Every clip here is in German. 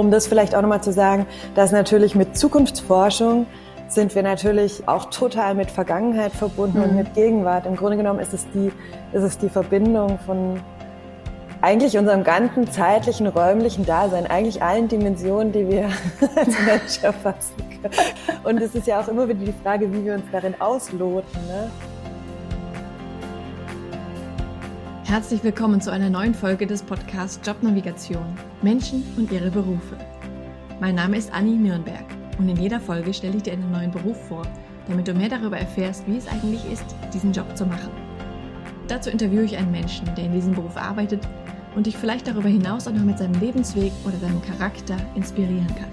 Um das vielleicht auch nochmal zu sagen, dass natürlich mit Zukunftsforschung sind wir natürlich auch total mit Vergangenheit verbunden mhm. und mit Gegenwart. Im Grunde genommen ist es die, ist es die Verbindung von eigentlich unserem ganzen zeitlichen, räumlichen Dasein, eigentlich allen Dimensionen, die wir als Mensch erfassen können. Und es ist ja auch immer wieder die Frage, wie wir uns darin ausloten. Ne? Herzlich willkommen zu einer neuen Folge des Podcasts Jobnavigation Menschen und ihre Berufe. Mein Name ist Anni Nürnberg und in jeder Folge stelle ich dir einen neuen Beruf vor, damit du mehr darüber erfährst, wie es eigentlich ist, diesen Job zu machen. Dazu interviewe ich einen Menschen, der in diesem Beruf arbeitet und dich vielleicht darüber hinaus auch noch mit seinem Lebensweg oder seinem Charakter inspirieren kann.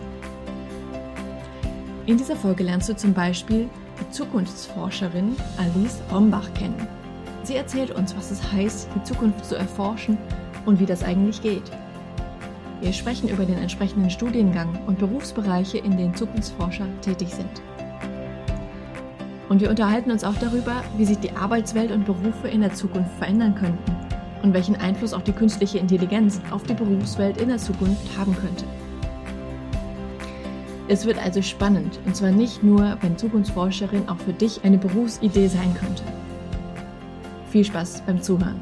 In dieser Folge lernst du zum Beispiel die Zukunftsforscherin Alice Rombach kennen. Sie erzählt uns, was es heißt, die Zukunft zu erforschen und wie das eigentlich geht. Wir sprechen über den entsprechenden Studiengang und Berufsbereiche, in denen Zukunftsforscher tätig sind. Und wir unterhalten uns auch darüber, wie sich die Arbeitswelt und Berufe in der Zukunft verändern könnten und welchen Einfluss auch die künstliche Intelligenz auf die Berufswelt in der Zukunft haben könnte. Es wird also spannend, und zwar nicht nur, wenn Zukunftsforscherin auch für dich eine Berufsidee sein könnte. Viel Spaß beim Zuhören.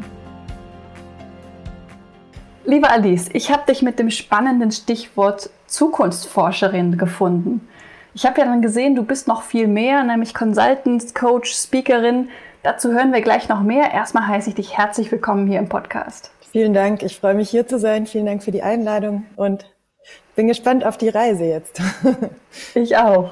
Liebe Alice, ich habe dich mit dem spannenden Stichwort Zukunftsforscherin gefunden. Ich habe ja dann gesehen, du bist noch viel mehr, nämlich Consultant, Coach, Speakerin. Dazu hören wir gleich noch mehr. Erstmal heiße ich dich herzlich willkommen hier im Podcast. Vielen Dank. Ich freue mich hier zu sein. Vielen Dank für die Einladung und bin gespannt auf die Reise jetzt. ich auch.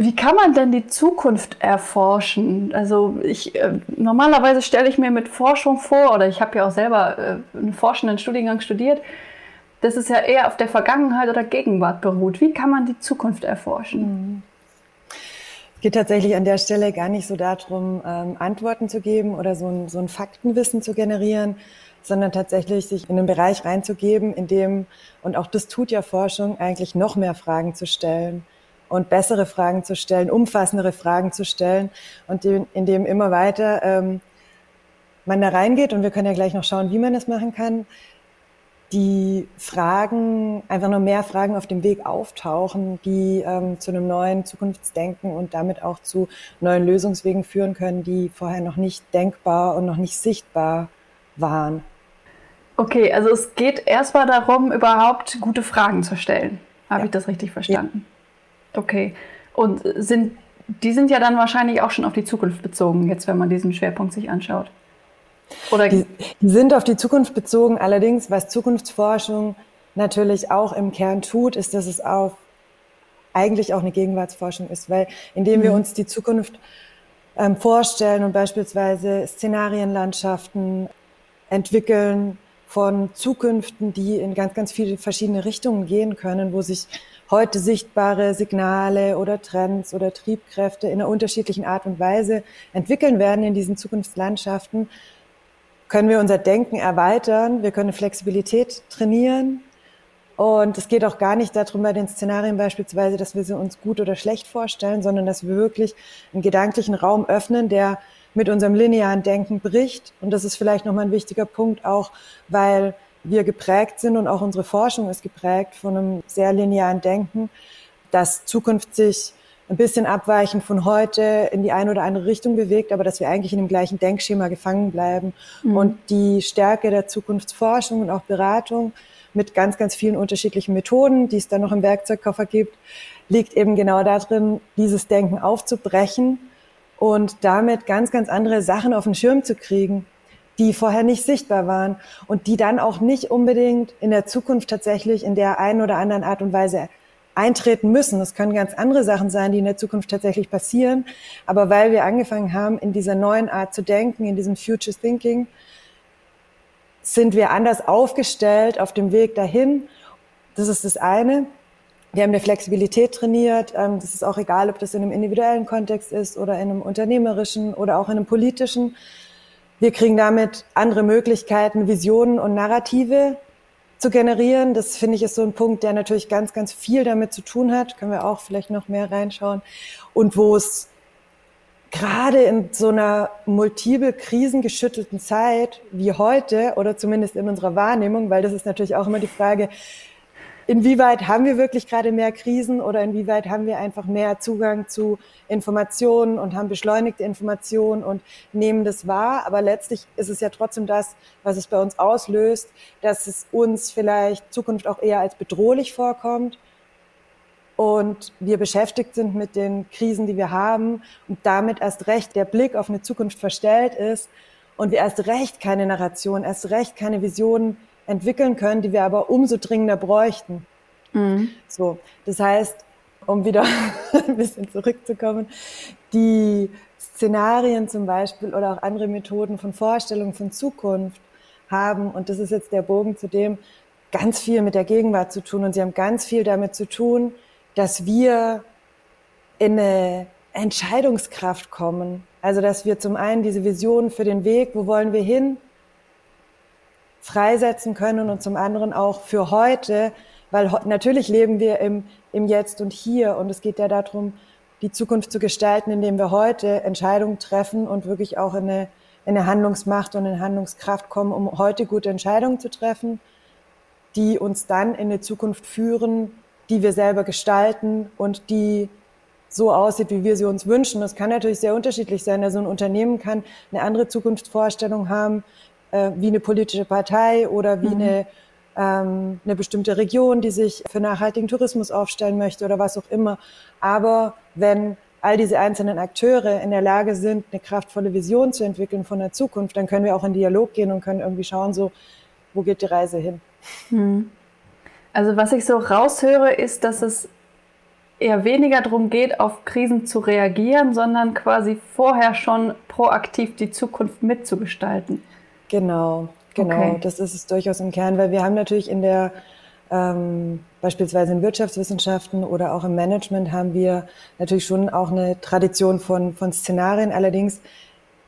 Wie kann man denn die Zukunft erforschen? Also ich äh, normalerweise stelle ich mir mit Forschung vor, oder ich habe ja auch selber äh, einen forschenden Studiengang studiert, dass es ja eher auf der Vergangenheit oder Gegenwart beruht. Wie kann man die Zukunft erforschen? Es geht tatsächlich an der Stelle gar nicht so darum, ähm, Antworten zu geben oder so ein, so ein Faktenwissen zu generieren, sondern tatsächlich sich in einen Bereich reinzugeben, in dem, und auch das tut ja Forschung, eigentlich noch mehr Fragen zu stellen und bessere Fragen zu stellen, umfassendere Fragen zu stellen und in dem immer weiter ähm, man da reingeht und wir können ja gleich noch schauen, wie man das machen kann, die Fragen, einfach nur mehr Fragen auf dem Weg auftauchen, die ähm, zu einem neuen Zukunftsdenken und damit auch zu neuen Lösungswegen führen können, die vorher noch nicht denkbar und noch nicht sichtbar waren. Okay, also es geht erstmal darum, überhaupt gute Fragen zu stellen. Habe ja. ich das richtig verstanden? Ja. Okay. Und sind, die sind ja dann wahrscheinlich auch schon auf die Zukunft bezogen, jetzt wenn man diesen Schwerpunkt sich anschaut. Oder die, die sind auf die Zukunft bezogen. Allerdings, was Zukunftsforschung natürlich auch im Kern tut, ist, dass es auf eigentlich auch eine Gegenwartsforschung ist, weil indem wir mhm. uns die Zukunft ähm, vorstellen und beispielsweise Szenarienlandschaften entwickeln von Zukünften, die in ganz, ganz viele verschiedene Richtungen gehen können, wo sich heute sichtbare Signale oder Trends oder Triebkräfte in einer unterschiedlichen Art und Weise entwickeln werden in diesen Zukunftslandschaften, können wir unser Denken erweitern, wir können Flexibilität trainieren. Und es geht auch gar nicht darum, bei den Szenarien beispielsweise, dass wir sie uns gut oder schlecht vorstellen, sondern dass wir wirklich einen gedanklichen Raum öffnen, der mit unserem linearen Denken bricht. Und das ist vielleicht nochmal ein wichtiger Punkt auch, weil wir geprägt sind und auch unsere Forschung ist geprägt von einem sehr linearen Denken, dass Zukunft sich ein bisschen abweichend von heute in die eine oder andere Richtung bewegt, aber dass wir eigentlich in dem gleichen Denkschema gefangen bleiben. Mhm. Und die Stärke der Zukunftsforschung und auch Beratung mit ganz, ganz vielen unterschiedlichen Methoden, die es dann noch im Werkzeugkoffer gibt, liegt eben genau darin, dieses Denken aufzubrechen und damit ganz, ganz andere Sachen auf den Schirm zu kriegen die vorher nicht sichtbar waren und die dann auch nicht unbedingt in der Zukunft tatsächlich in der einen oder anderen Art und Weise eintreten müssen. Das können ganz andere Sachen sein, die in der Zukunft tatsächlich passieren. Aber weil wir angefangen haben, in dieser neuen Art zu denken, in diesem Future Thinking, sind wir anders aufgestellt auf dem Weg dahin. Das ist das eine. Wir haben eine Flexibilität trainiert. Ähm, das ist auch egal, ob das in einem individuellen Kontext ist oder in einem unternehmerischen oder auch in einem politischen. Wir kriegen damit andere Möglichkeiten, Visionen und Narrative zu generieren. Das finde ich ist so ein Punkt, der natürlich ganz, ganz viel damit zu tun hat. Können wir auch vielleicht noch mehr reinschauen. Und wo es gerade in so einer multiple krisengeschüttelten Zeit wie heute oder zumindest in unserer Wahrnehmung, weil das ist natürlich auch immer die Frage, inwieweit haben wir wirklich gerade mehr Krisen oder inwieweit haben wir einfach mehr Zugang zu Informationen und haben beschleunigte Informationen und nehmen das wahr. Aber letztlich ist es ja trotzdem das, was es bei uns auslöst, dass es uns vielleicht Zukunft auch eher als bedrohlich vorkommt und wir beschäftigt sind mit den Krisen, die wir haben und damit erst recht der Blick auf eine Zukunft verstellt ist und wir erst recht keine Narration, erst recht keine Visionen entwickeln können, die wir aber umso dringender bräuchten. Mhm. So, das heißt, um wieder ein bisschen zurückzukommen, die Szenarien zum Beispiel oder auch andere Methoden von Vorstellungen von Zukunft haben, und das ist jetzt der Bogen zu dem, ganz viel mit der Gegenwart zu tun und sie haben ganz viel damit zu tun, dass wir in eine Entscheidungskraft kommen. Also, dass wir zum einen diese Vision für den Weg, wo wollen wir hin, freisetzen können und zum anderen auch für heute, weil natürlich leben wir im, im Jetzt und Hier und es geht ja darum, die Zukunft zu gestalten, indem wir heute Entscheidungen treffen und wirklich auch in eine, in eine Handlungsmacht und in Handlungskraft kommen, um heute gute Entscheidungen zu treffen, die uns dann in eine Zukunft führen, die wir selber gestalten und die so aussieht, wie wir sie uns wünschen. Das kann natürlich sehr unterschiedlich sein. Also ein Unternehmen kann eine andere Zukunftsvorstellung haben, äh, wie eine politische Partei oder wie mhm. eine, ähm, eine bestimmte Region, die sich für nachhaltigen Tourismus aufstellen möchte oder was auch immer. Aber wenn all diese einzelnen Akteure in der Lage sind, eine kraftvolle Vision zu entwickeln von der Zukunft, dann können wir auch in Dialog gehen und können irgendwie schauen, so, wo geht die Reise hin? Mhm. Also was ich so raushöre, ist, dass es eher weniger darum geht, auf Krisen zu reagieren, sondern quasi vorher schon proaktiv die Zukunft mitzugestalten. Genau, genau. Okay. Das ist es durchaus im Kern, weil wir haben natürlich in der ähm, beispielsweise in Wirtschaftswissenschaften oder auch im Management haben wir natürlich schon auch eine Tradition von, von Szenarien. Allerdings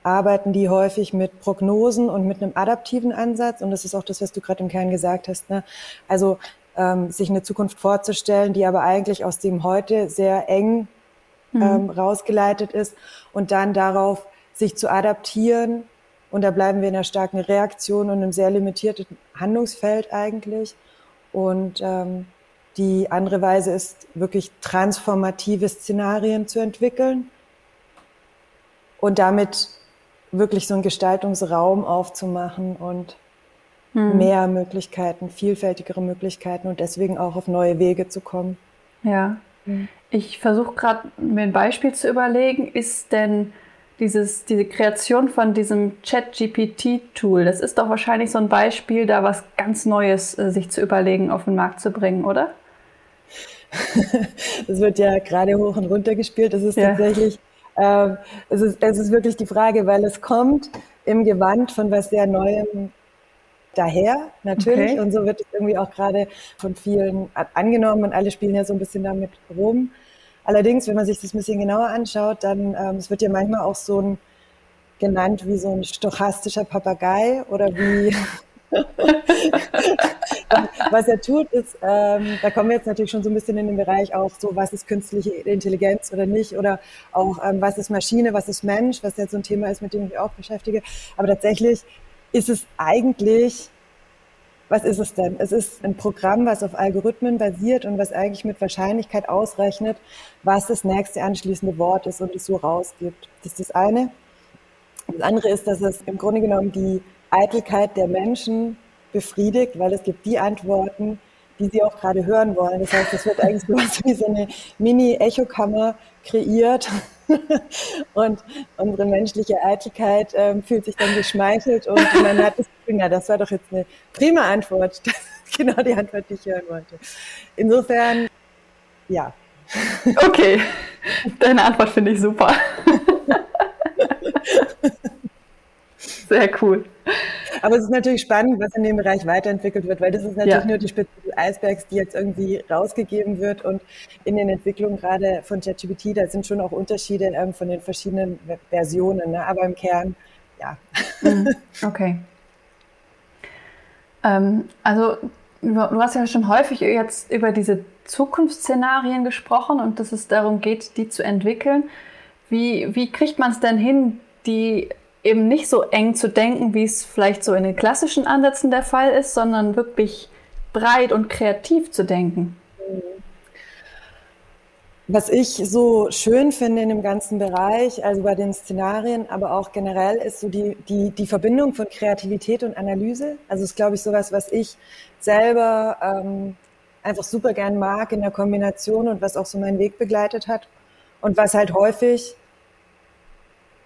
arbeiten die häufig mit Prognosen und mit einem adaptiven Ansatz. Und das ist auch das, was du gerade im Kern gesagt hast. Ne? Also ähm, sich eine Zukunft vorzustellen, die aber eigentlich aus dem heute sehr eng mhm. ähm, rausgeleitet ist und dann darauf sich zu adaptieren. Und da bleiben wir in einer starken Reaktion und einem sehr limitierten Handlungsfeld eigentlich. Und ähm, die andere Weise ist wirklich transformative Szenarien zu entwickeln und damit wirklich so einen Gestaltungsraum aufzumachen und hm. mehr Möglichkeiten, vielfältigere Möglichkeiten und deswegen auch auf neue Wege zu kommen. Ja. Hm. Ich versuche gerade mir ein Beispiel zu überlegen. Ist denn dieses, diese Kreation von diesem Chat-GPT-Tool, das ist doch wahrscheinlich so ein Beispiel, da was ganz Neues äh, sich zu überlegen, auf den Markt zu bringen, oder? das wird ja gerade hoch und runter gespielt. Das ist ja. tatsächlich, äh, es, ist, es ist wirklich die Frage, weil es kommt im Gewand von was sehr Neuem daher, natürlich. Okay. Und so wird es irgendwie auch gerade von vielen angenommen und alle spielen ja so ein bisschen damit rum. Allerdings, wenn man sich das ein bisschen genauer anschaut, dann, ähm, es wird ja manchmal auch so ein, genannt wie so ein stochastischer Papagei oder wie, was er tut, ist, ähm, da kommen wir jetzt natürlich schon so ein bisschen in den Bereich auch so, was ist künstliche Intelligenz oder nicht oder auch, ähm, was ist Maschine, was ist Mensch, was jetzt so ein Thema ist, mit dem ich mich auch beschäftige. Aber tatsächlich ist es eigentlich, was ist es denn? Es ist ein Programm, was auf Algorithmen basiert und was eigentlich mit Wahrscheinlichkeit ausrechnet, was das nächste anschließende Wort ist und es so rausgibt. Das ist das eine. Das andere ist, dass es im Grunde genommen die Eitelkeit der Menschen befriedigt, weil es gibt die Antworten, die sie auch gerade hören wollen. Das heißt, es wird eigentlich so wie so eine Mini-Echokammer kreiert und unsere menschliche Eitelkeit ähm, fühlt sich dann geschmeichelt und man hat das Gefühl, ja, das war doch jetzt eine prima Antwort. Das ist genau die Antwort, die ich hören wollte. Insofern, ja. Okay, deine Antwort finde ich super. Sehr cool. Aber es ist natürlich spannend, was in dem Bereich weiterentwickelt wird, weil das ist natürlich ja. nur die Spitze des Eisbergs, die jetzt irgendwie rausgegeben wird. Und in den Entwicklungen gerade von ChatGPT, da sind schon auch Unterschiede ähm, von den verschiedenen Versionen. Ne? Aber im Kern, ja. Mhm. Okay. Ähm, also du hast ja schon häufig jetzt über diese Zukunftsszenarien gesprochen und dass es darum geht, die zu entwickeln. Wie, wie kriegt man es denn hin, die eben nicht so eng zu denken, wie es vielleicht so in den klassischen Ansätzen der Fall ist, sondern wirklich breit und kreativ zu denken. Was ich so schön finde in dem ganzen Bereich, also bei den Szenarien, aber auch generell, ist so die, die, die Verbindung von Kreativität und Analyse. Also ist, glaube ich, sowas, was ich selber ähm, einfach super gern mag in der Kombination und was auch so meinen Weg begleitet hat. Und was halt häufig,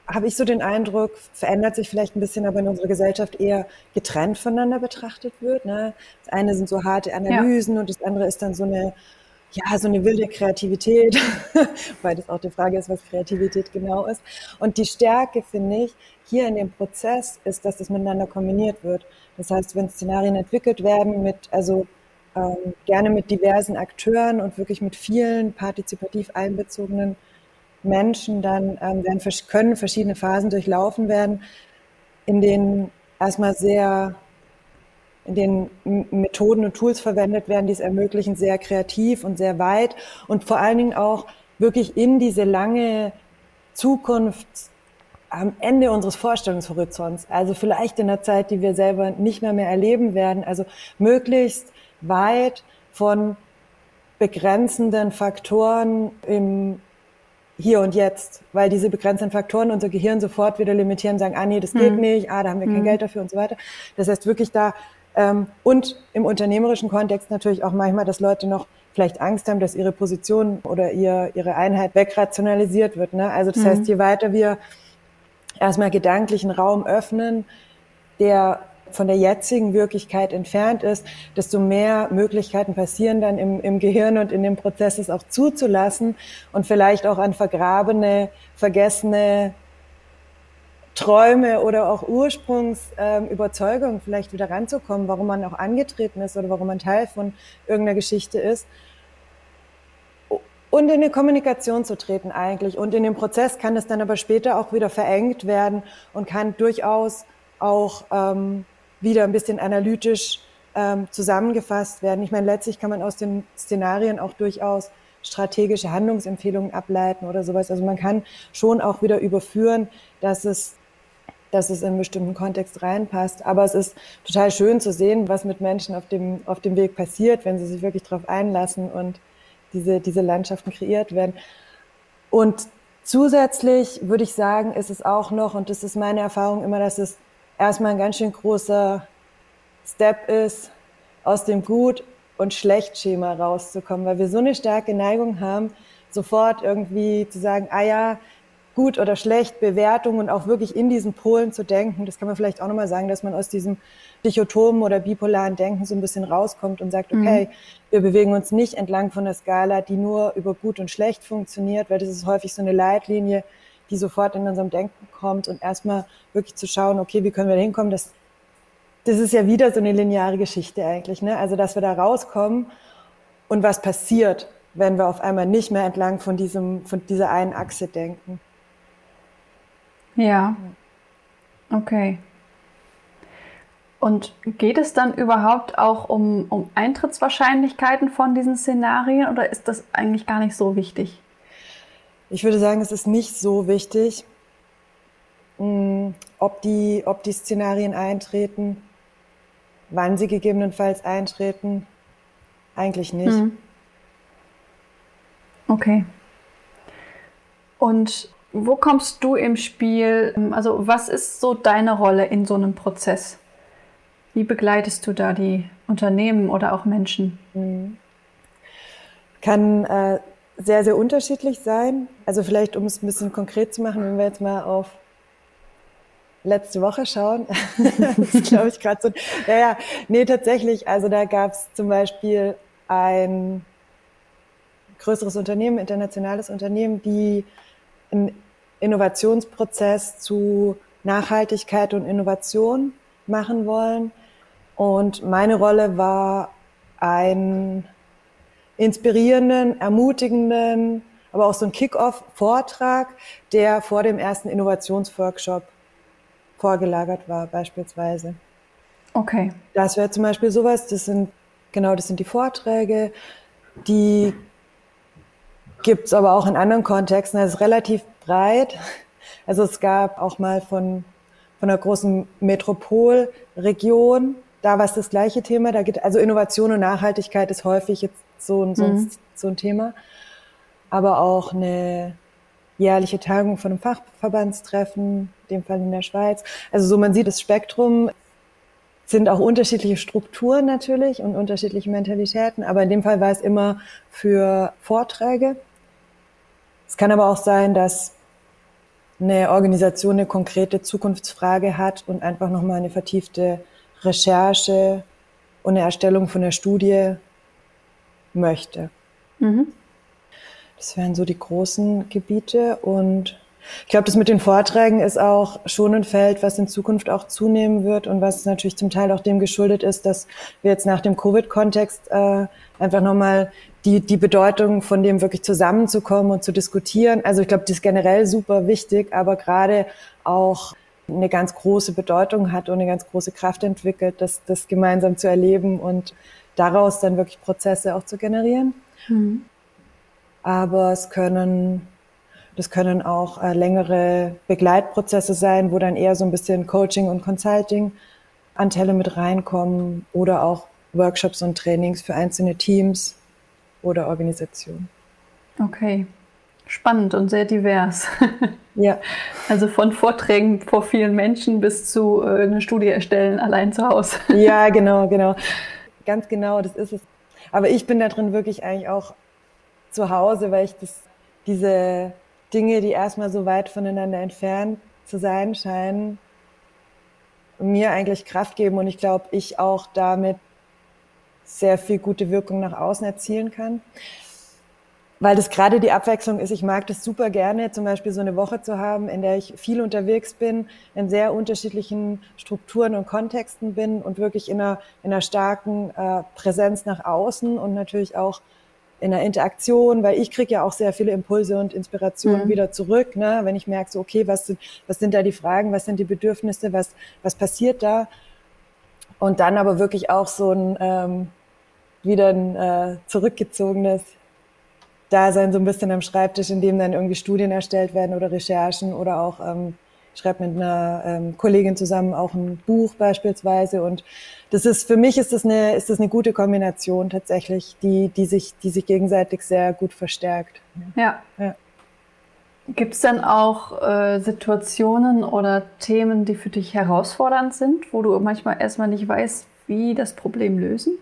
habe ich so den Eindruck, verändert sich vielleicht ein bisschen, aber in unserer Gesellschaft eher getrennt voneinander betrachtet wird. Ne? Das eine sind so harte Analysen ja. und das andere ist dann so eine ja, so eine wilde Kreativität, weil das auch die Frage ist, was Kreativität genau ist. Und die Stärke, finde ich, hier in dem Prozess ist, dass das miteinander kombiniert wird. Das heißt, wenn Szenarien entwickelt werden mit, also ähm, gerne mit diversen Akteuren und wirklich mit vielen partizipativ einbezogenen Menschen, dann ähm, werden, können verschiedene Phasen durchlaufen werden, in denen erstmal sehr in denen Methoden und Tools verwendet werden, die es ermöglichen, sehr kreativ und sehr weit und vor allen Dingen auch wirklich in diese lange Zukunft am Ende unseres Vorstellungshorizonts, also vielleicht in der Zeit, die wir selber nicht mehr mehr erleben werden, also möglichst weit von begrenzenden Faktoren im hier und jetzt, weil diese begrenzenden Faktoren unser Gehirn sofort wieder limitieren, sagen, ah nee, das geht mhm. nicht, ah, da haben wir kein mhm. Geld dafür und so weiter. Das heißt wirklich da ähm, und im unternehmerischen Kontext natürlich auch manchmal, dass Leute noch vielleicht Angst haben, dass ihre Position oder ihr, ihre Einheit wegrationalisiert wird. Ne? Also das mhm. heißt, je weiter wir erstmal gedanklichen Raum öffnen, der von der jetzigen Wirklichkeit entfernt ist, desto mehr Möglichkeiten passieren dann im, im Gehirn und in dem Prozess es auch zuzulassen und vielleicht auch an vergrabene, vergessene Träume oder auch Ursprungsüberzeugungen ähm, vielleicht wieder ranzukommen, warum man auch angetreten ist oder warum man Teil von irgendeiner Geschichte ist. Und in eine Kommunikation zu treten eigentlich. Und in dem Prozess kann es dann aber später auch wieder verengt werden und kann durchaus auch ähm, wieder ein bisschen analytisch ähm, zusammengefasst werden. Ich meine, letztlich kann man aus den Szenarien auch durchaus strategische Handlungsempfehlungen ableiten oder sowas. Also man kann schon auch wieder überführen, dass es dass es in einen bestimmten Kontext reinpasst. Aber es ist total schön zu sehen, was mit Menschen auf dem, auf dem Weg passiert, wenn sie sich wirklich darauf einlassen und diese, diese Landschaften kreiert werden. Und zusätzlich würde ich sagen, ist es auch noch, und das ist meine Erfahrung immer, dass es erstmal ein ganz schön großer Step ist, aus dem Gut- und Schlecht-Schema rauszukommen, weil wir so eine starke Neigung haben, sofort irgendwie zu sagen, ah ja, gut oder schlecht, Bewertung und auch wirklich in diesen Polen zu denken. Das kann man vielleicht auch nochmal sagen, dass man aus diesem dichotomen oder bipolaren Denken so ein bisschen rauskommt und sagt, okay, mhm. wir bewegen uns nicht entlang von der Skala, die nur über gut und schlecht funktioniert, weil das ist häufig so eine Leitlinie, die sofort in unserem Denken kommt und erstmal wirklich zu schauen, okay, wie können wir da hinkommen, dass das ist ja wieder so eine lineare Geschichte eigentlich, ne? Also, dass wir da rauskommen und was passiert, wenn wir auf einmal nicht mehr entlang von diesem, von dieser einen Achse denken. Ja. Okay. Und geht es dann überhaupt auch um, um Eintrittswahrscheinlichkeiten von diesen Szenarien oder ist das eigentlich gar nicht so wichtig? Ich würde sagen, es ist nicht so wichtig, mm, ob die, ob die Szenarien eintreten, wann sie gegebenenfalls eintreten. Eigentlich nicht. Hm. Okay. Und wo kommst du im Spiel? Also was ist so deine Rolle in so einem Prozess? Wie begleitest du da die Unternehmen oder auch Menschen? Mhm. Kann äh, sehr, sehr unterschiedlich sein. Also vielleicht, um es ein bisschen konkret zu machen, wenn wir jetzt mal auf letzte Woche schauen. das ist, glaube ich, gerade so. Ja, ja, nee, tatsächlich. Also da gab es zum Beispiel ein größeres Unternehmen, internationales Unternehmen, die ein Innovationsprozess zu Nachhaltigkeit und Innovation machen wollen. Und meine Rolle war einen inspirierenden, ermutigenden, aber auch so ein Kick-off-Vortrag, der vor dem ersten Innovationsworkshop vorgelagert war, beispielsweise. Okay. Das wäre zum Beispiel sowas, das sind, genau, das sind die Vorträge, die gibt es aber auch in anderen Kontexten. Das ist relativ breit. Also es gab auch mal von, von einer großen Metropolregion da war es das gleiche Thema. Da geht, also Innovation und Nachhaltigkeit ist häufig jetzt so ein, mhm. so ein Thema. Aber auch eine jährliche Tagung von einem Fachverbandstreffen, in dem Fall in der Schweiz. Also so man sieht das Spektrum sind auch unterschiedliche Strukturen natürlich und unterschiedliche Mentalitäten, aber in dem Fall war es immer für Vorträge. Es kann aber auch sein, dass eine Organisation eine konkrete Zukunftsfrage hat und einfach nochmal eine vertiefte Recherche und eine Erstellung von der Studie möchte. Mhm. Das wären so die großen Gebiete und ich glaube, das mit den Vorträgen ist auch schon ein Feld, was in Zukunft auch zunehmen wird und was natürlich zum Teil auch dem geschuldet ist, dass wir jetzt nach dem Covid-Kontext äh, einfach nochmal die, die Bedeutung von dem wirklich zusammenzukommen und zu diskutieren. Also ich glaube, das ist generell super wichtig, aber gerade auch eine ganz große Bedeutung hat und eine ganz große Kraft entwickelt, das, das gemeinsam zu erleben und daraus dann wirklich Prozesse auch zu generieren. Mhm. Aber es können das können auch äh, längere Begleitprozesse sein, wo dann eher so ein bisschen Coaching und Consulting Anteile mit reinkommen oder auch Workshops und Trainings für einzelne Teams oder Organisationen. Okay, spannend und sehr divers. ja. Also von Vorträgen vor vielen Menschen bis zu äh, eine Studie erstellen allein zu Hause. ja, genau, genau. Ganz genau, das ist es. Aber ich bin da drin wirklich eigentlich auch zu Hause, weil ich das, diese Dinge, die erstmal so weit voneinander entfernt zu sein scheinen, mir eigentlich Kraft geben und ich glaube, ich auch damit sehr viel gute Wirkung nach außen erzielen kann. Weil das gerade die Abwechslung ist. Ich mag das super gerne, zum Beispiel so eine Woche zu haben, in der ich viel unterwegs bin, in sehr unterschiedlichen Strukturen und Kontexten bin und wirklich in einer, in einer starken äh, Präsenz nach außen und natürlich auch in der Interaktion, weil ich kriege ja auch sehr viele Impulse und Inspirationen mhm. wieder zurück, ne? wenn ich merke, so, okay, was sind, was sind da die Fragen, was sind die Bedürfnisse, was, was passiert da? Und dann aber wirklich auch so ein ähm, wieder ein äh, zurückgezogenes Dasein so ein bisschen am Schreibtisch, in dem dann irgendwie Studien erstellt werden oder Recherchen oder auch ähm, schreibe mit einer ähm, Kollegin zusammen auch ein Buch beispielsweise und das ist für mich ist das eine ist das eine gute Kombination tatsächlich, die die sich die sich gegenseitig sehr gut verstärkt. Ja. ja. Gibt es denn auch äh, Situationen oder Themen, die für dich herausfordernd sind, wo du manchmal erstmal nicht weißt, wie das Problem lösen?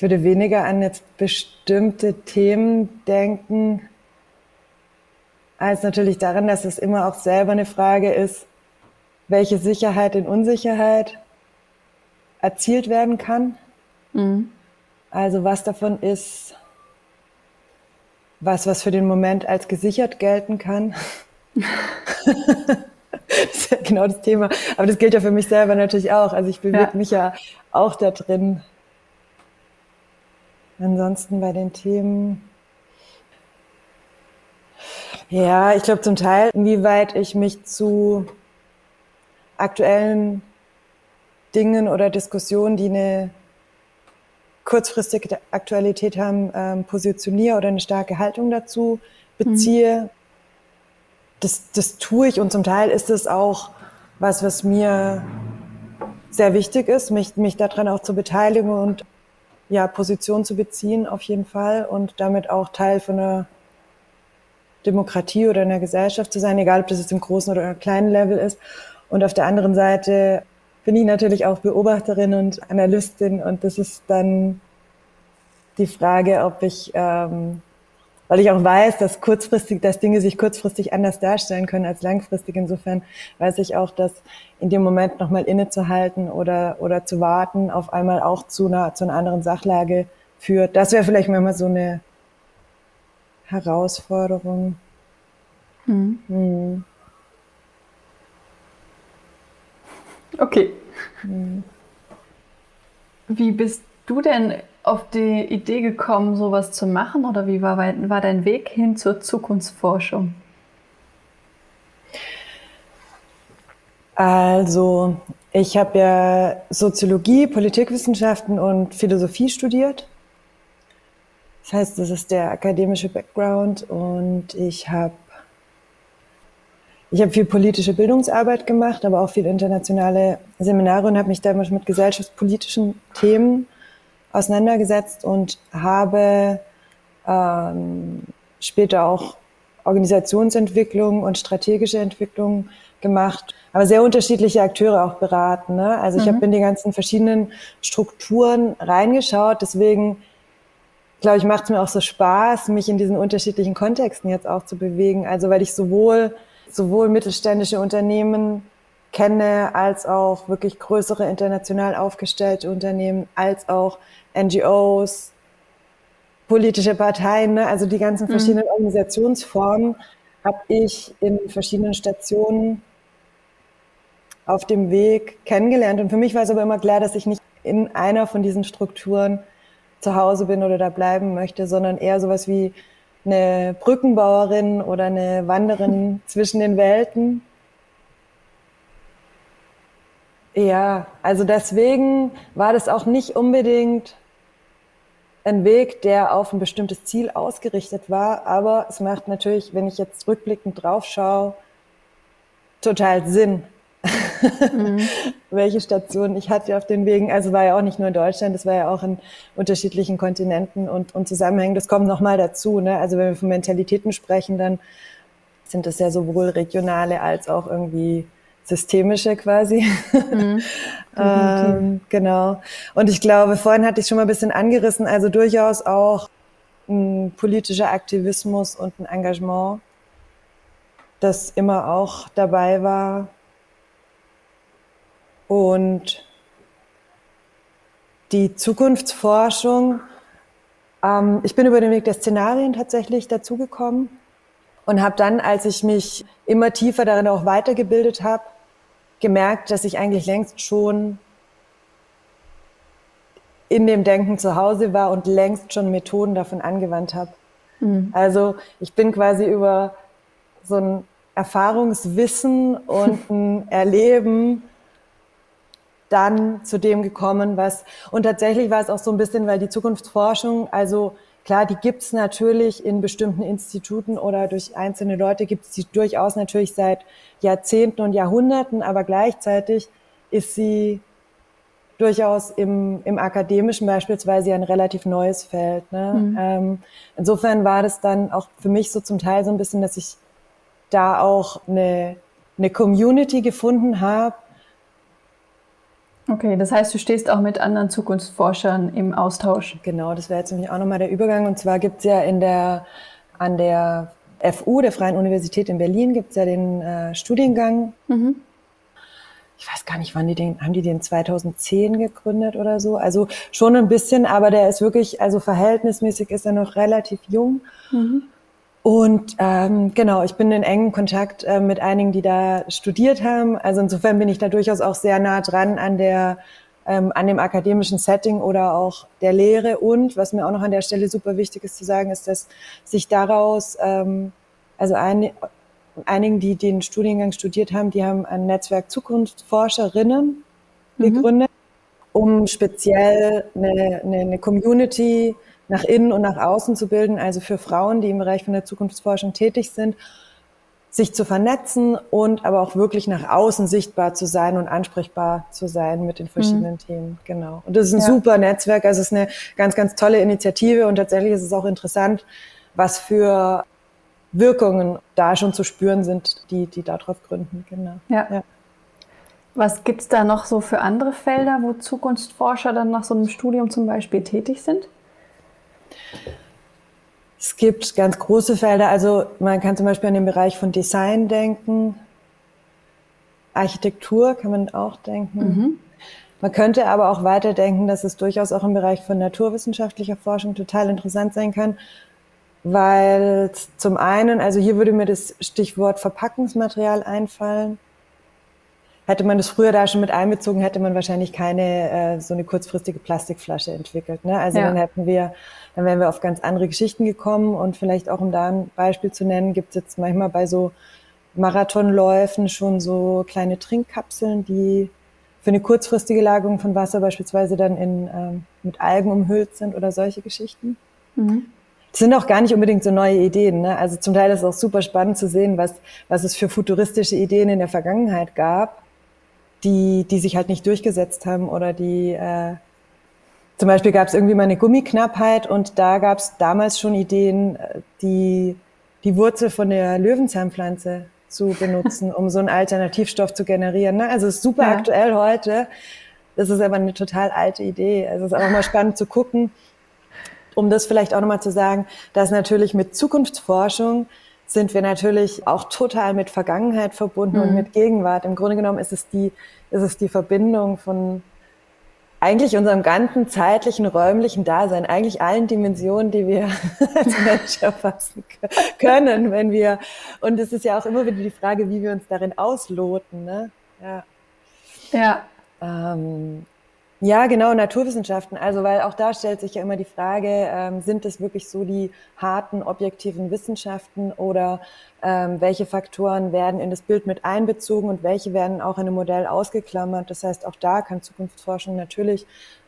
Ich würde weniger an jetzt bestimmte Themen denken, als natürlich daran, dass es immer auch selber eine Frage ist, welche Sicherheit in Unsicherheit erzielt werden kann. Mhm. Also was davon ist, was, was für den Moment als gesichert gelten kann. das ist ja genau das Thema. Aber das gilt ja für mich selber natürlich auch. Also ich bewege ja. mich ja auch da drin. Ansonsten bei den Themen. Ja, ich glaube zum Teil, inwieweit ich mich zu aktuellen Dingen oder Diskussionen, die eine kurzfristige Aktualität haben, ähm, positioniere oder eine starke Haltung dazu beziehe. Mhm. Das, das tue ich und zum Teil ist es auch was, was mir sehr wichtig ist, mich, mich daran auch zu beteiligen und ja, Position zu beziehen auf jeden Fall und damit auch Teil von einer Demokratie oder einer Gesellschaft zu sein, egal ob das jetzt im großen oder kleinen Level ist. Und auf der anderen Seite bin ich natürlich auch Beobachterin und Analystin und das ist dann die Frage, ob ich, ähm, weil ich auch weiß, dass kurzfristig, dass Dinge sich kurzfristig anders darstellen können als langfristig. Insofern weiß ich auch, dass in dem Moment nochmal innezuhalten oder, oder zu warten auf einmal auch zu einer, zu einer anderen Sachlage führt. Das wäre vielleicht manchmal so eine Herausforderung. Hm. Hm. Okay. Hm. Wie bist du denn auf die Idee gekommen, sowas zu machen oder wie war, war dein Weg hin zur Zukunftsforschung? Also, ich habe ja Soziologie, Politikwissenschaften und Philosophie studiert das heißt, das ist der akademische Background und ich habe ich habe viel politische Bildungsarbeit gemacht, aber auch viel internationale Seminare und habe mich damals mit gesellschaftspolitischen Themen auseinandergesetzt und habe ähm, später auch Organisationsentwicklung und strategische Entwicklung gemacht, aber sehr unterschiedliche Akteure auch beraten. Ne? Also ich mhm. habe in die ganzen verschiedenen Strukturen reingeschaut, deswegen glaube ich, macht es mir auch so Spaß, mich in diesen unterschiedlichen Kontexten jetzt auch zu bewegen. Also weil ich sowohl sowohl mittelständische Unternehmen kenne, als auch wirklich größere international aufgestellte Unternehmen, als auch NGOs, politische Parteien, ne? also die ganzen mhm. verschiedenen mhm. Organisationsformen habe ich in verschiedenen Stationen auf dem Weg kennengelernt. Und für mich war es aber immer klar, dass ich nicht in einer von diesen Strukturen zu Hause bin oder da bleiben möchte, sondern eher sowas wie eine Brückenbauerin oder eine Wanderin zwischen den Welten. Ja, also deswegen war das auch nicht unbedingt ein Weg, der auf ein bestimmtes Ziel ausgerichtet war, aber es macht natürlich, wenn ich jetzt rückblickend drauf schaue, total Sinn, mhm. welche Stationen ich hatte auf den Wegen. Also war ja auch nicht nur in Deutschland, das war ja auch in unterschiedlichen Kontinenten und, und Zusammenhängen. Das kommt nochmal dazu. Ne? Also wenn wir von Mentalitäten sprechen, dann sind das ja sowohl regionale als auch irgendwie systemische quasi. Mhm, ähm, genau. Und ich glaube, vorhin hatte ich schon mal ein bisschen angerissen, also durchaus auch ein politischer Aktivismus und ein Engagement, das immer auch dabei war. Und die Zukunftsforschung, ähm, ich bin über den Weg der Szenarien tatsächlich dazugekommen und habe dann, als ich mich immer tiefer darin auch weitergebildet habe, gemerkt, dass ich eigentlich längst schon in dem Denken zu Hause war und längst schon Methoden davon angewandt habe. Mhm. Also ich bin quasi über so ein Erfahrungswissen und ein Erleben dann zu dem gekommen, was und tatsächlich war es auch so ein bisschen, weil die Zukunftsforschung, also Klar, die gibt's natürlich in bestimmten Instituten oder durch einzelne Leute gibt's die durchaus natürlich seit Jahrzehnten und Jahrhunderten, aber gleichzeitig ist sie durchaus im, im akademischen beispielsweise ein relativ neues Feld. Ne? Mhm. Ähm, insofern war das dann auch für mich so zum Teil so ein bisschen, dass ich da auch eine, eine Community gefunden habe, Okay, das heißt, du stehst auch mit anderen Zukunftsforschern im Austausch. Genau, das wäre jetzt nämlich auch nochmal der Übergang. Und zwar gibt es ja in der, an der FU, der Freien Universität in Berlin, gibt es ja den äh, Studiengang. Mhm. Ich weiß gar nicht, wann die den, haben die den 2010 gegründet oder so? Also schon ein bisschen, aber der ist wirklich, also verhältnismäßig ist er noch relativ jung. Mhm. Und ähm, genau, ich bin in engem Kontakt äh, mit einigen, die da studiert haben. Also insofern bin ich da durchaus auch sehr nah dran an der ähm, an dem akademischen Setting oder auch der Lehre. Und was mir auch noch an der Stelle super wichtig ist zu sagen, ist, dass sich daraus, ähm, also ein, einigen, die den Studiengang studiert haben, die haben ein Netzwerk Zukunftsforscherinnen mhm. gegründet, um speziell eine, eine, eine Community nach innen und nach außen zu bilden, also für Frauen, die im Bereich von der Zukunftsforschung tätig sind, sich zu vernetzen und aber auch wirklich nach außen sichtbar zu sein und ansprechbar zu sein mit den verschiedenen mhm. Themen. Genau. Und das ist ein ja. super Netzwerk. Also es ist eine ganz, ganz tolle Initiative und tatsächlich ist es auch interessant, was für Wirkungen da schon zu spüren sind, die, die darauf gründen. Genau. Ja. ja. Was gibt's da noch so für andere Felder, wo Zukunftsforscher dann nach so einem Studium zum Beispiel tätig sind? Es gibt ganz große Felder. Also man kann zum Beispiel an den Bereich von Design denken. Architektur kann man auch denken. Mhm. Man könnte aber auch weiterdenken, dass es durchaus auch im Bereich von naturwissenschaftlicher Forschung total interessant sein kann, weil zum einen, also hier würde mir das Stichwort Verpackungsmaterial einfallen. Hätte man das früher da schon mit einbezogen, hätte man wahrscheinlich keine äh, so eine kurzfristige Plastikflasche entwickelt. Ne? Also ja. dann hätten wir, dann wären wir auf ganz andere Geschichten gekommen und vielleicht auch, um da ein Beispiel zu nennen, gibt es jetzt manchmal bei so Marathonläufen schon so kleine Trinkkapseln, die für eine kurzfristige Lagerung von Wasser beispielsweise dann in, ähm, mit Algen umhüllt sind oder solche Geschichten. Mhm. sind auch gar nicht unbedingt so neue Ideen. Ne? Also zum Teil ist es auch super spannend zu sehen, was, was es für futuristische Ideen in der Vergangenheit gab, die, die sich halt nicht durchgesetzt haben oder die äh, zum Beispiel gab es irgendwie mal eine Gummiknappheit und da gab es damals schon Ideen, die die Wurzel von der Löwenzahnpflanze zu benutzen, um so einen Alternativstoff zu generieren. Ne? Also es ist super ja. aktuell heute. Das ist aber eine total alte Idee. Also es ist auch mal spannend zu gucken, um das vielleicht auch nochmal zu sagen, dass natürlich mit Zukunftsforschung sind wir natürlich auch total mit Vergangenheit verbunden mhm. und mit Gegenwart. Im Grunde genommen ist es die, ist es die Verbindung von eigentlich unserem ganzen zeitlichen, räumlichen Dasein, eigentlich allen Dimensionen, die wir als Mensch erfassen können, wenn wir, und es ist ja auch immer wieder die Frage, wie wir uns darin ausloten, ne? Ja. Ja. Ähm, ja, genau, Naturwissenschaften. Also, weil auch da stellt sich ja immer die Frage, ähm, sind es wirklich so die harten, objektiven Wissenschaften oder ähm, welche Faktoren werden in das Bild mit einbezogen und welche werden auch in einem Modell ausgeklammert. Das heißt, auch da kann Zukunftsforschung natürlich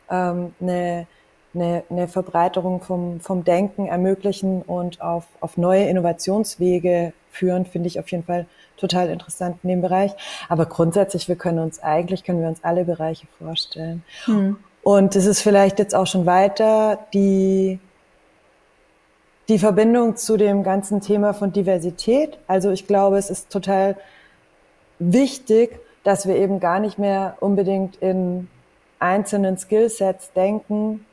ähm, eine, eine, eine Verbreiterung vom, vom Denken ermöglichen und auf, auf neue Innovationswege führen, finde ich auf jeden Fall total interessant in dem Bereich. Aber grundsätzlich, wir können uns eigentlich, können wir uns alle Bereiche vorstellen. Hm. Und es ist vielleicht jetzt auch schon weiter die, die Verbindung zu dem ganzen Thema von Diversität. Also ich glaube, es ist total wichtig, dass wir eben gar nicht mehr unbedingt in einzelnen Skillsets denken,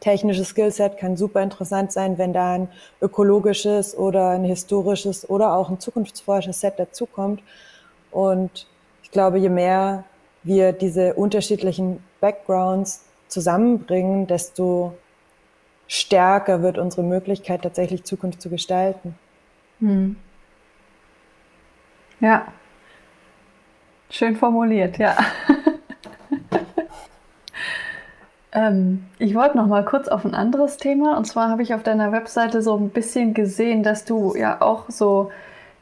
technisches Skillset kann super interessant sein, wenn da ein ökologisches oder ein historisches oder auch ein Zukunftsforscher-Set dazukommt. Und ich glaube, je mehr wir diese unterschiedlichen Backgrounds zusammenbringen, desto stärker wird unsere Möglichkeit, tatsächlich Zukunft zu gestalten. Hm. Ja. Schön formuliert, ja. Ähm, ich wollte noch mal kurz auf ein anderes Thema. Und zwar habe ich auf deiner Webseite so ein bisschen gesehen, dass du ja auch so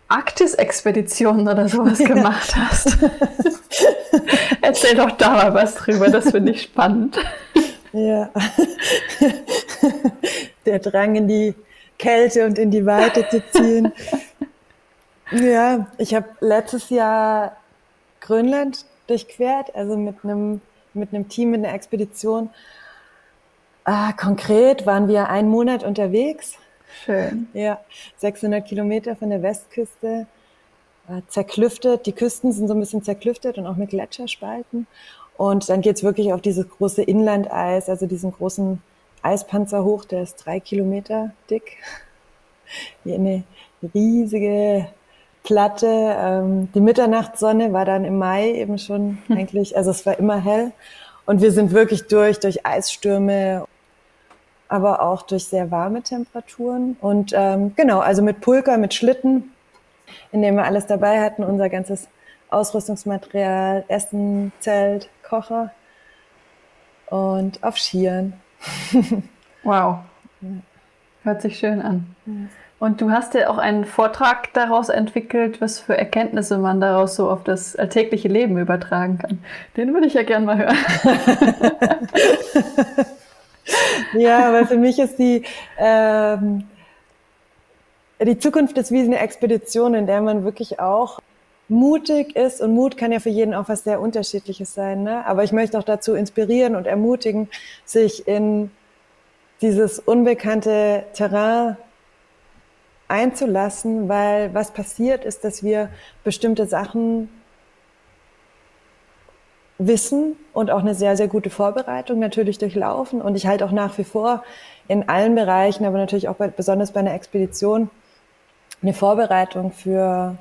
Arktis-Expeditionen oder sowas gemacht hast. Erzähl doch da mal was drüber, das finde ich spannend. Ja. Der Drang in die Kälte und in die Weite zu ziehen. Ja, ich habe letztes Jahr Grönland durchquert, also mit einem mit einem Team in der Expedition. Ah, konkret waren wir einen Monat unterwegs. Schön. Ja, 600 Kilometer von der Westküste, äh, zerklüftet. Die Küsten sind so ein bisschen zerklüftet und auch mit Gletscherspalten. Und dann geht's wirklich auf dieses große Inlandeis, also diesen großen Eispanzer hoch, der ist drei Kilometer dick. Wie eine riesige Platte. Ähm, die Mitternachtssonne war dann im Mai eben schon hm. eigentlich, also es war immer hell. Und wir sind wirklich durch, durch Eisstürme, aber auch durch sehr warme Temperaturen. Und ähm, genau, also mit Pulker, mit Schlitten, in dem wir alles dabei hatten, unser ganzes Ausrüstungsmaterial, Essen, Zelt, Kocher und auf Skiern. wow. Hört sich schön an. Ja. Und du hast ja auch einen Vortrag daraus entwickelt, was für Erkenntnisse man daraus so auf das alltägliche Leben übertragen kann. Den würde ich ja gern mal hören. ja, weil für mich ist die, ähm, die Zukunft ist wie eine Expedition, in der man wirklich auch mutig ist und Mut kann ja für jeden auch was sehr Unterschiedliches sein. Ne? Aber ich möchte auch dazu inspirieren und ermutigen, sich in dieses unbekannte Terrain einzulassen, weil was passiert ist, dass wir bestimmte Sachen wissen und auch eine sehr, sehr gute Vorbereitung natürlich durchlaufen. Und ich halte auch nach wie vor in allen Bereichen, aber natürlich auch bei, besonders bei einer Expedition, eine Vorbereitung für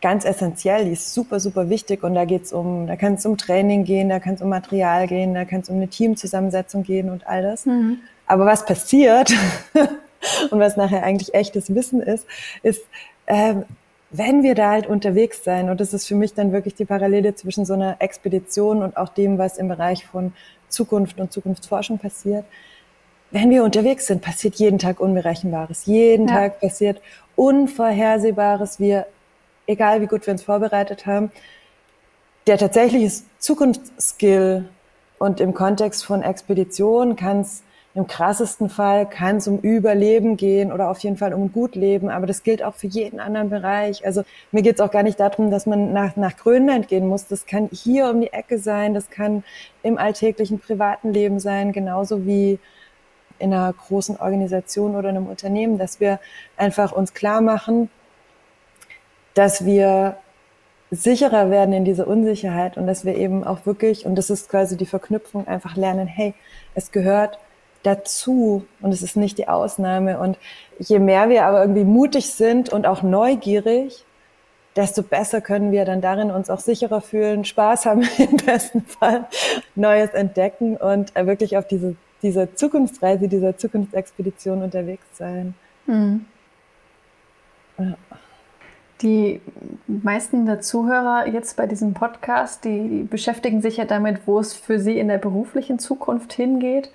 ganz essentiell, die ist super, super wichtig. Und da geht's um, da kann es um Training gehen, da kann es um Material gehen, da kann es um eine Teamzusammensetzung gehen und all das. Mhm. Aber was passiert, und was nachher eigentlich echtes Wissen ist, ist, ähm, wenn wir da halt unterwegs sein, und das ist für mich dann wirklich die Parallele zwischen so einer Expedition und auch dem, was im Bereich von Zukunft und Zukunftsforschung passiert, wenn wir unterwegs sind, passiert jeden Tag Unberechenbares. Jeden ja. Tag passiert Unvorhersehbares. Wir, egal wie gut wir uns vorbereitet haben, der tatsächliche Zukunftsskill und im Kontext von Expedition kann es im krassesten Fall kann es um Überleben gehen oder auf jeden Fall um Gutleben, aber das gilt auch für jeden anderen Bereich. Also mir geht es auch gar nicht darum, dass man nach, nach Grönland gehen muss. Das kann hier um die Ecke sein, das kann im alltäglichen privaten Leben sein, genauso wie in einer großen Organisation oder einem Unternehmen, dass wir einfach uns klar machen, dass wir sicherer werden in dieser Unsicherheit und dass wir eben auch wirklich, und das ist quasi die Verknüpfung, einfach lernen, hey, es gehört dazu und es ist nicht die Ausnahme. Und je mehr wir aber irgendwie mutig sind und auch neugierig, desto besser können wir dann darin uns auch sicherer fühlen, Spaß haben im besten Fall, Neues entdecken und wirklich auf diese, dieser Zukunftsreise, dieser Zukunftsexpedition unterwegs sein. Mhm. Ja. Die meisten der Zuhörer jetzt bei diesem Podcast, die beschäftigen sich ja damit, wo es für sie in der beruflichen Zukunft hingeht.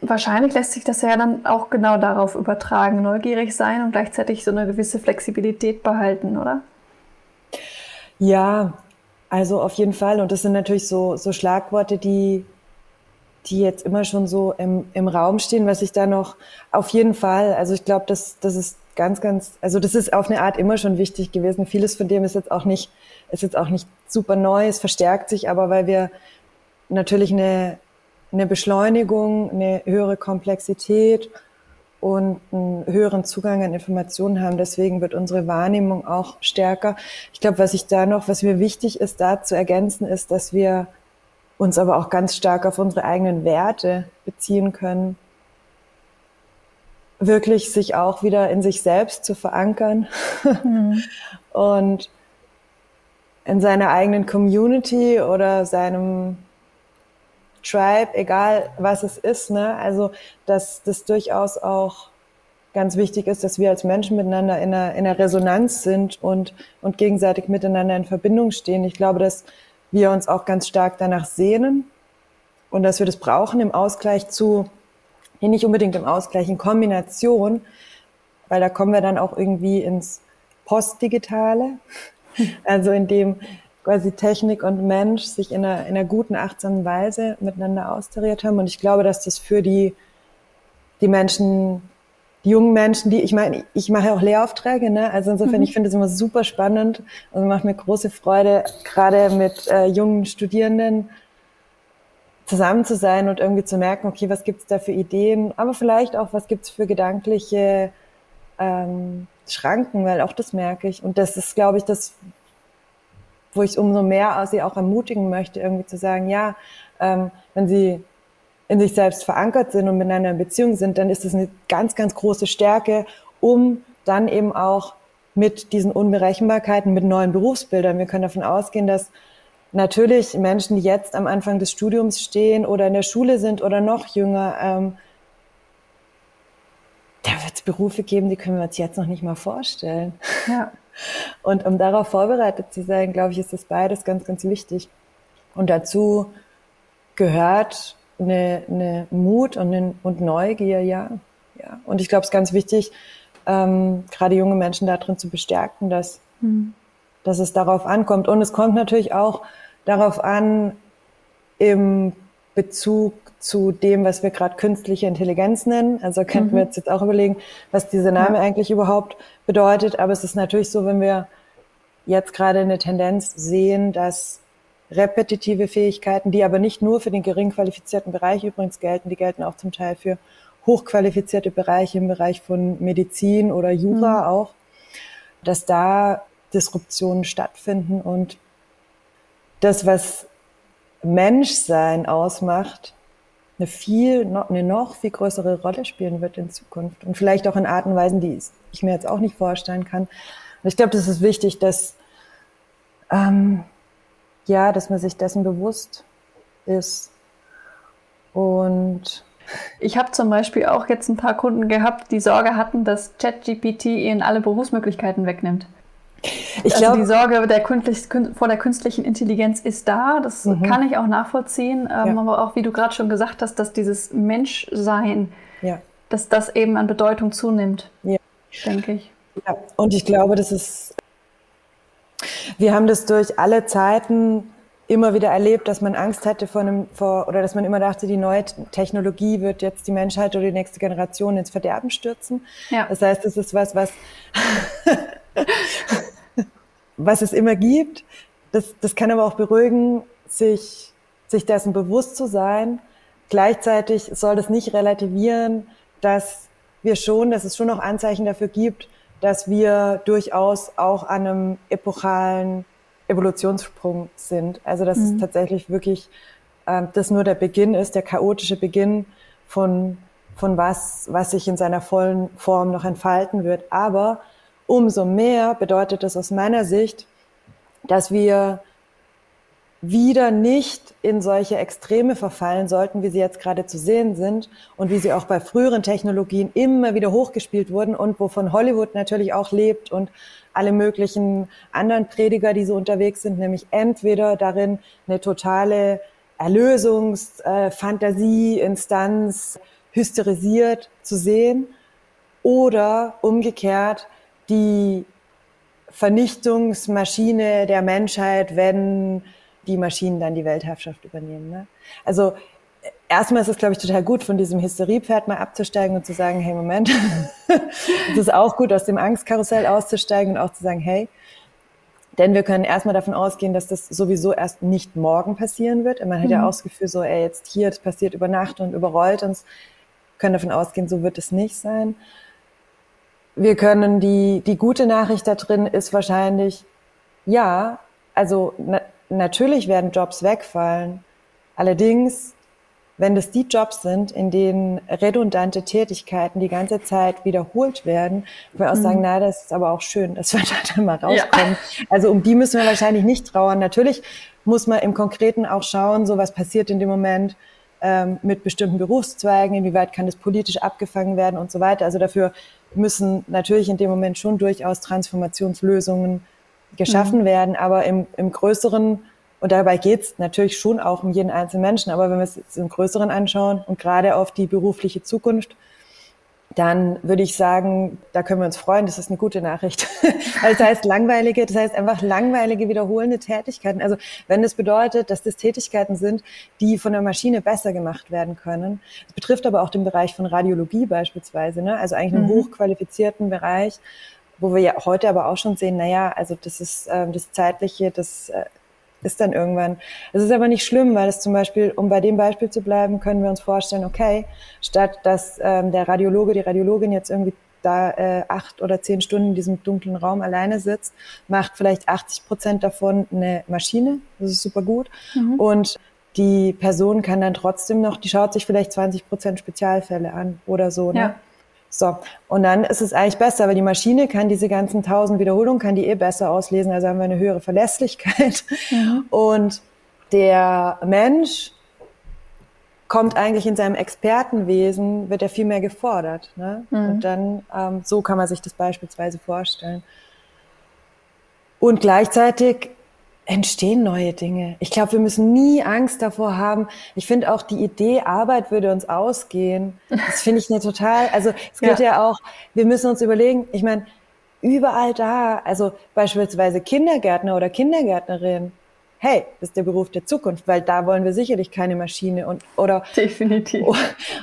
Wahrscheinlich lässt sich das ja dann auch genau darauf übertragen, neugierig sein und gleichzeitig so eine gewisse Flexibilität behalten, oder? Ja, also auf jeden Fall. Und das sind natürlich so, so Schlagworte, die, die jetzt immer schon so im, im Raum stehen, was ich da noch auf jeden Fall, also ich glaube, das, das ist ganz, ganz, also das ist auf eine Art immer schon wichtig gewesen. Vieles von dem ist jetzt auch nicht, ist jetzt auch nicht super neu, es verstärkt sich, aber weil wir natürlich eine, eine Beschleunigung, eine höhere Komplexität und einen höheren Zugang an Informationen haben. Deswegen wird unsere Wahrnehmung auch stärker. Ich glaube, was ich da noch, was mir wichtig ist, da zu ergänzen, ist, dass wir uns aber auch ganz stark auf unsere eigenen Werte beziehen können. Wirklich sich auch wieder in sich selbst zu verankern mhm. und in seiner eigenen Community oder seinem Tribe, egal was es ist. Ne? Also, dass das durchaus auch ganz wichtig ist, dass wir als Menschen miteinander in einer, in einer Resonanz sind und, und gegenseitig miteinander in Verbindung stehen. Ich glaube, dass wir uns auch ganz stark danach sehnen und dass wir das brauchen im Ausgleich zu, nicht unbedingt im Ausgleich, in Kombination, weil da kommen wir dann auch irgendwie ins Postdigitale, also in dem quasi Technik und Mensch sich in einer, in einer guten, achtsamen Weise miteinander austariert haben. Und ich glaube, dass das für die, die Menschen, die jungen Menschen, die, ich meine, ich mache ja auch Lehraufträge, ne? Also insofern, mhm. ich finde es immer super spannend. Also macht mir große Freude, gerade mit äh, jungen Studierenden zusammen zu sein und irgendwie zu merken, okay, was gibt's da für Ideen, aber vielleicht auch, was gibt's für gedankliche ähm, Schranken, weil auch das merke ich. Und das ist, glaube ich, das, wo ich umso mehr sie auch ermutigen möchte, irgendwie zu sagen, ja, ähm, wenn sie in sich selbst verankert sind und miteinander in Beziehung sind, dann ist das eine ganz, ganz große Stärke, um dann eben auch mit diesen Unberechenbarkeiten, mit neuen Berufsbildern. Wir können davon ausgehen, dass natürlich Menschen, die jetzt am Anfang des Studiums stehen oder in der Schule sind oder noch jünger, ähm, da wird es Berufe geben, die können wir uns jetzt noch nicht mal vorstellen. Ja. Und um darauf vorbereitet zu sein, glaube ich, ist das beides ganz, ganz wichtig. Und dazu gehört eine, eine Mut und, eine, und Neugier, ja. ja. Und ich glaube, es ist ganz wichtig, ähm, gerade junge Menschen darin zu bestärken, dass, mhm. dass es darauf ankommt. Und es kommt natürlich auch darauf an, im Bezug zu dem, was wir gerade künstliche Intelligenz nennen. Also könnten mhm. wir jetzt auch überlegen, was dieser Name ja. eigentlich überhaupt bedeutet. Aber es ist natürlich so, wenn wir jetzt gerade eine Tendenz sehen, dass repetitive Fähigkeiten, die aber nicht nur für den gering qualifizierten Bereich übrigens gelten, die gelten auch zum Teil für hochqualifizierte Bereiche im Bereich von Medizin oder Jura mhm. auch, dass da Disruptionen stattfinden und das, was Menschsein ausmacht, eine viel, eine noch viel größere Rolle spielen wird in Zukunft. Und vielleicht auch in Arten und Weisen, die ich mir jetzt auch nicht vorstellen kann. Und ich glaube, das ist wichtig, dass, ähm, ja, dass man sich dessen bewusst ist. Und ich habe zum Beispiel auch jetzt ein paar Kunden gehabt, die Sorge hatten, dass ChatGPT ihnen alle Berufsmöglichkeiten wegnimmt. Ich also glaub, die Sorge der künstlich, vor der künstlichen Intelligenz ist da, das mhm. kann ich auch nachvollziehen. Ähm, ja. Aber auch, wie du gerade schon gesagt hast, dass dieses Menschsein, ja. dass das eben an Bedeutung zunimmt, ja. denke ich. Ja, und ich glaube, das ist, wir haben das durch alle Zeiten immer wieder erlebt, dass man Angst hatte vor einem, vor, oder dass man immer dachte, die neue Technologie wird jetzt die Menschheit oder die nächste Generation ins Verderben stürzen. Ja. Das heißt, es ist was, was, was es immer gibt. Das, das kann aber auch beruhigen, sich, sich dessen bewusst zu sein. Gleichzeitig soll das nicht relativieren, dass wir schon, dass es schon noch Anzeichen dafür gibt, dass wir durchaus auch an einem epochalen Evolutionssprung sind. Also dass mhm. es tatsächlich wirklich äh, das nur der Beginn ist, der chaotische Beginn von, von was, was sich in seiner vollen Form noch entfalten wird. Aber umso mehr bedeutet das aus meiner Sicht, dass wir wieder nicht in solche Extreme verfallen sollten, wie sie jetzt gerade zu sehen sind und wie sie auch bei früheren Technologien immer wieder hochgespielt wurden und wovon Hollywood natürlich auch lebt und alle möglichen anderen Prediger, die so unterwegs sind, nämlich entweder darin eine totale Erlösungsfantasie, äh, Instanz hysterisiert zu sehen oder umgekehrt die Vernichtungsmaschine der Menschheit, wenn die Maschinen dann die Weltherrschaft übernehmen. Ne? Also erstmal ist es, glaube ich, total gut, von diesem Hysteriepferd mal abzusteigen und zu sagen, hey, Moment, es ist auch gut, aus dem Angstkarussell auszusteigen und auch zu sagen, hey, denn wir können erstmal davon ausgehen, dass das sowieso erst nicht morgen passieren wird. Man hat mhm. ja auch das Gefühl, so, ey, jetzt hier, das passiert über Nacht und überrollt uns. Wir können davon ausgehen, so wird es nicht sein. Wir können die, die gute Nachricht da drin ist wahrscheinlich, ja, also na, natürlich werden Jobs wegfallen. Allerdings wenn das die Jobs sind, in denen redundante Tätigkeiten die ganze Zeit wiederholt werden, wo wir auch mhm. sagen, na, das ist aber auch schön, dass wir da dann mal rauskommen. Ja. Also um die müssen wir wahrscheinlich nicht trauern. Natürlich muss man im Konkreten auch schauen, so was passiert in dem Moment ähm, mit bestimmten Berufszweigen, inwieweit kann das politisch abgefangen werden und so weiter. Also dafür müssen natürlich in dem Moment schon durchaus Transformationslösungen geschaffen mhm. werden, aber im, im größeren und dabei geht es natürlich schon auch um jeden einzelnen Menschen. Aber wenn wir es jetzt im Größeren anschauen und gerade auf die berufliche Zukunft, dann würde ich sagen, da können wir uns freuen, das ist eine gute Nachricht. das heißt langweilige, das heißt einfach langweilige, wiederholende Tätigkeiten. Also wenn das bedeutet, dass das Tätigkeiten sind, die von der Maschine besser gemacht werden können. Das betrifft aber auch den Bereich von Radiologie beispielsweise, ne? also eigentlich einen mhm. hochqualifizierten Bereich, wo wir ja heute aber auch schon sehen, naja, also das ist äh, das Zeitliche, das äh, ist dann irgendwann. Es ist aber nicht schlimm, weil es zum Beispiel, um bei dem Beispiel zu bleiben, können wir uns vorstellen, okay, statt dass ähm, der Radiologe, die Radiologin jetzt irgendwie da äh, acht oder zehn Stunden in diesem dunklen Raum alleine sitzt, macht vielleicht 80 Prozent davon eine Maschine. Das ist super gut. Mhm. Und die Person kann dann trotzdem noch, die schaut sich vielleicht 20 Prozent Spezialfälle an oder so. Ne? Ja. So, und dann ist es eigentlich besser, weil die Maschine kann diese ganzen tausend Wiederholungen, kann die eh besser auslesen, also haben wir eine höhere Verlässlichkeit. Mhm. Und der Mensch kommt eigentlich in seinem Expertenwesen, wird er viel mehr gefordert. Ne? Mhm. Und dann, ähm, so kann man sich das beispielsweise vorstellen. Und gleichzeitig entstehen neue Dinge. Ich glaube, wir müssen nie Angst davor haben. Ich finde auch die Idee, Arbeit würde uns ausgehen. Das finde ich eine total, also es geht ja. ja auch, wir müssen uns überlegen, ich meine, überall da, also beispielsweise Kindergärtner oder Kindergärtnerin, hey, das ist der Beruf der Zukunft, weil da wollen wir sicherlich keine Maschine und oder definitiv. Oh,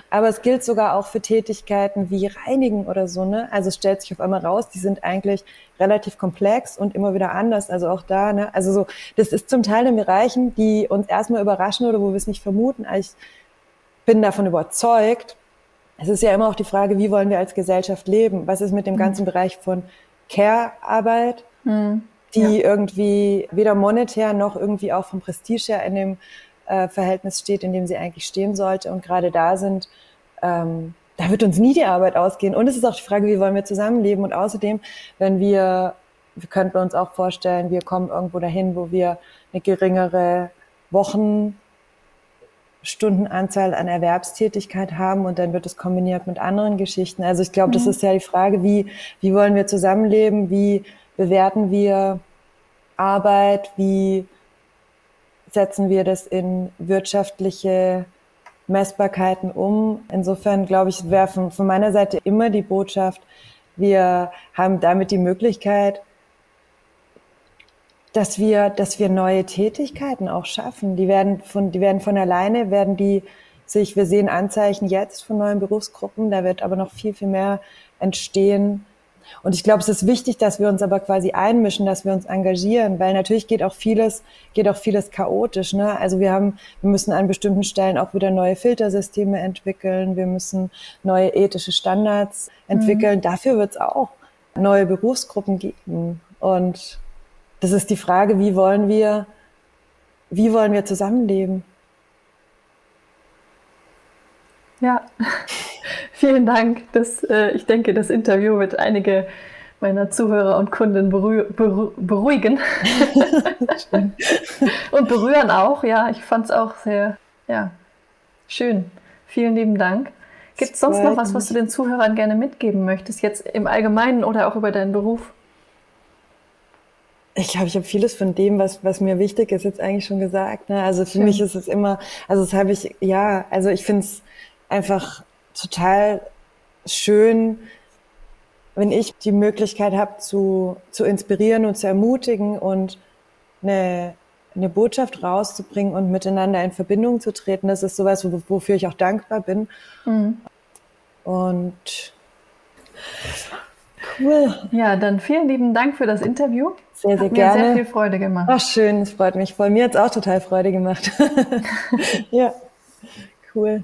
aber es gilt sogar auch für Tätigkeiten wie Reinigen oder so, ne? Also es stellt sich auf einmal raus, die sind eigentlich relativ komplex und immer wieder anders. Also auch da, ne? Also so, das ist zum Teil in Bereichen, die uns erstmal überraschen oder wo wir es nicht vermuten. Ich bin davon überzeugt. Es ist ja immer auch die Frage, wie wollen wir als Gesellschaft leben? Was ist mit dem mhm. ganzen Bereich von Care-Arbeit? Mhm die ja. irgendwie weder monetär noch irgendwie auch vom Prestige her in dem äh, Verhältnis steht, in dem sie eigentlich stehen sollte. Und gerade da sind, ähm, da wird uns nie die Arbeit ausgehen. Und es ist auch die Frage, wie wollen wir zusammenleben? Und außerdem, wenn wir, wir könnten uns auch vorstellen, wir kommen irgendwo dahin, wo wir eine geringere Wochenstundenanzahl an Erwerbstätigkeit haben und dann wird es kombiniert mit anderen Geschichten. Also ich glaube, mhm. das ist ja die Frage, wie, wie wollen wir zusammenleben? Wie bewerten wir Arbeit, wie setzen wir das in wirtschaftliche Messbarkeiten um. Insofern glaube ich, von, von meiner Seite immer die Botschaft, wir haben damit die Möglichkeit, dass wir, dass wir neue Tätigkeiten auch schaffen. Die werden von, die werden von alleine, werden die sich, wir sehen Anzeichen jetzt von neuen Berufsgruppen, da wird aber noch viel, viel mehr entstehen. Und ich glaube, es ist wichtig, dass wir uns aber quasi einmischen, dass wir uns engagieren, weil natürlich geht auch vieles, geht auch vieles chaotisch. Ne? Also wir haben, wir müssen an bestimmten Stellen auch wieder neue Filtersysteme entwickeln. Wir müssen neue ethische Standards entwickeln. Mhm. Dafür wird es auch neue Berufsgruppen geben. Und das ist die Frage, wie wollen wir, wie wollen wir zusammenleben? Ja, vielen Dank. Das, äh, ich denke, das Interview wird einige meiner Zuhörer und Kunden beru beru beruhigen und berühren auch. Ja, ich fand es auch sehr ja, schön. Vielen lieben Dank. Gibt es sonst noch was, was du den Zuhörern gerne mitgeben möchtest, jetzt im Allgemeinen oder auch über deinen Beruf? Ich glaube, ich habe vieles von dem, was, was mir wichtig ist, jetzt eigentlich schon gesagt. Ne? Also für Schön. mich ist es immer, also das habe ich, ja, also ich finde es einfach total schön, wenn ich die Möglichkeit habe, zu, zu inspirieren und zu ermutigen und eine, eine Botschaft rauszubringen und miteinander in Verbindung zu treten. Das ist sowas, wofür ich auch dankbar bin. Mhm. Und cool. Ja, dann vielen lieben Dank für das Interview. Sehr, sehr hat gerne. Mir sehr viel Freude gemacht. Ach, schön, es freut mich voll. Mir hat es auch total Freude gemacht. ja, cool.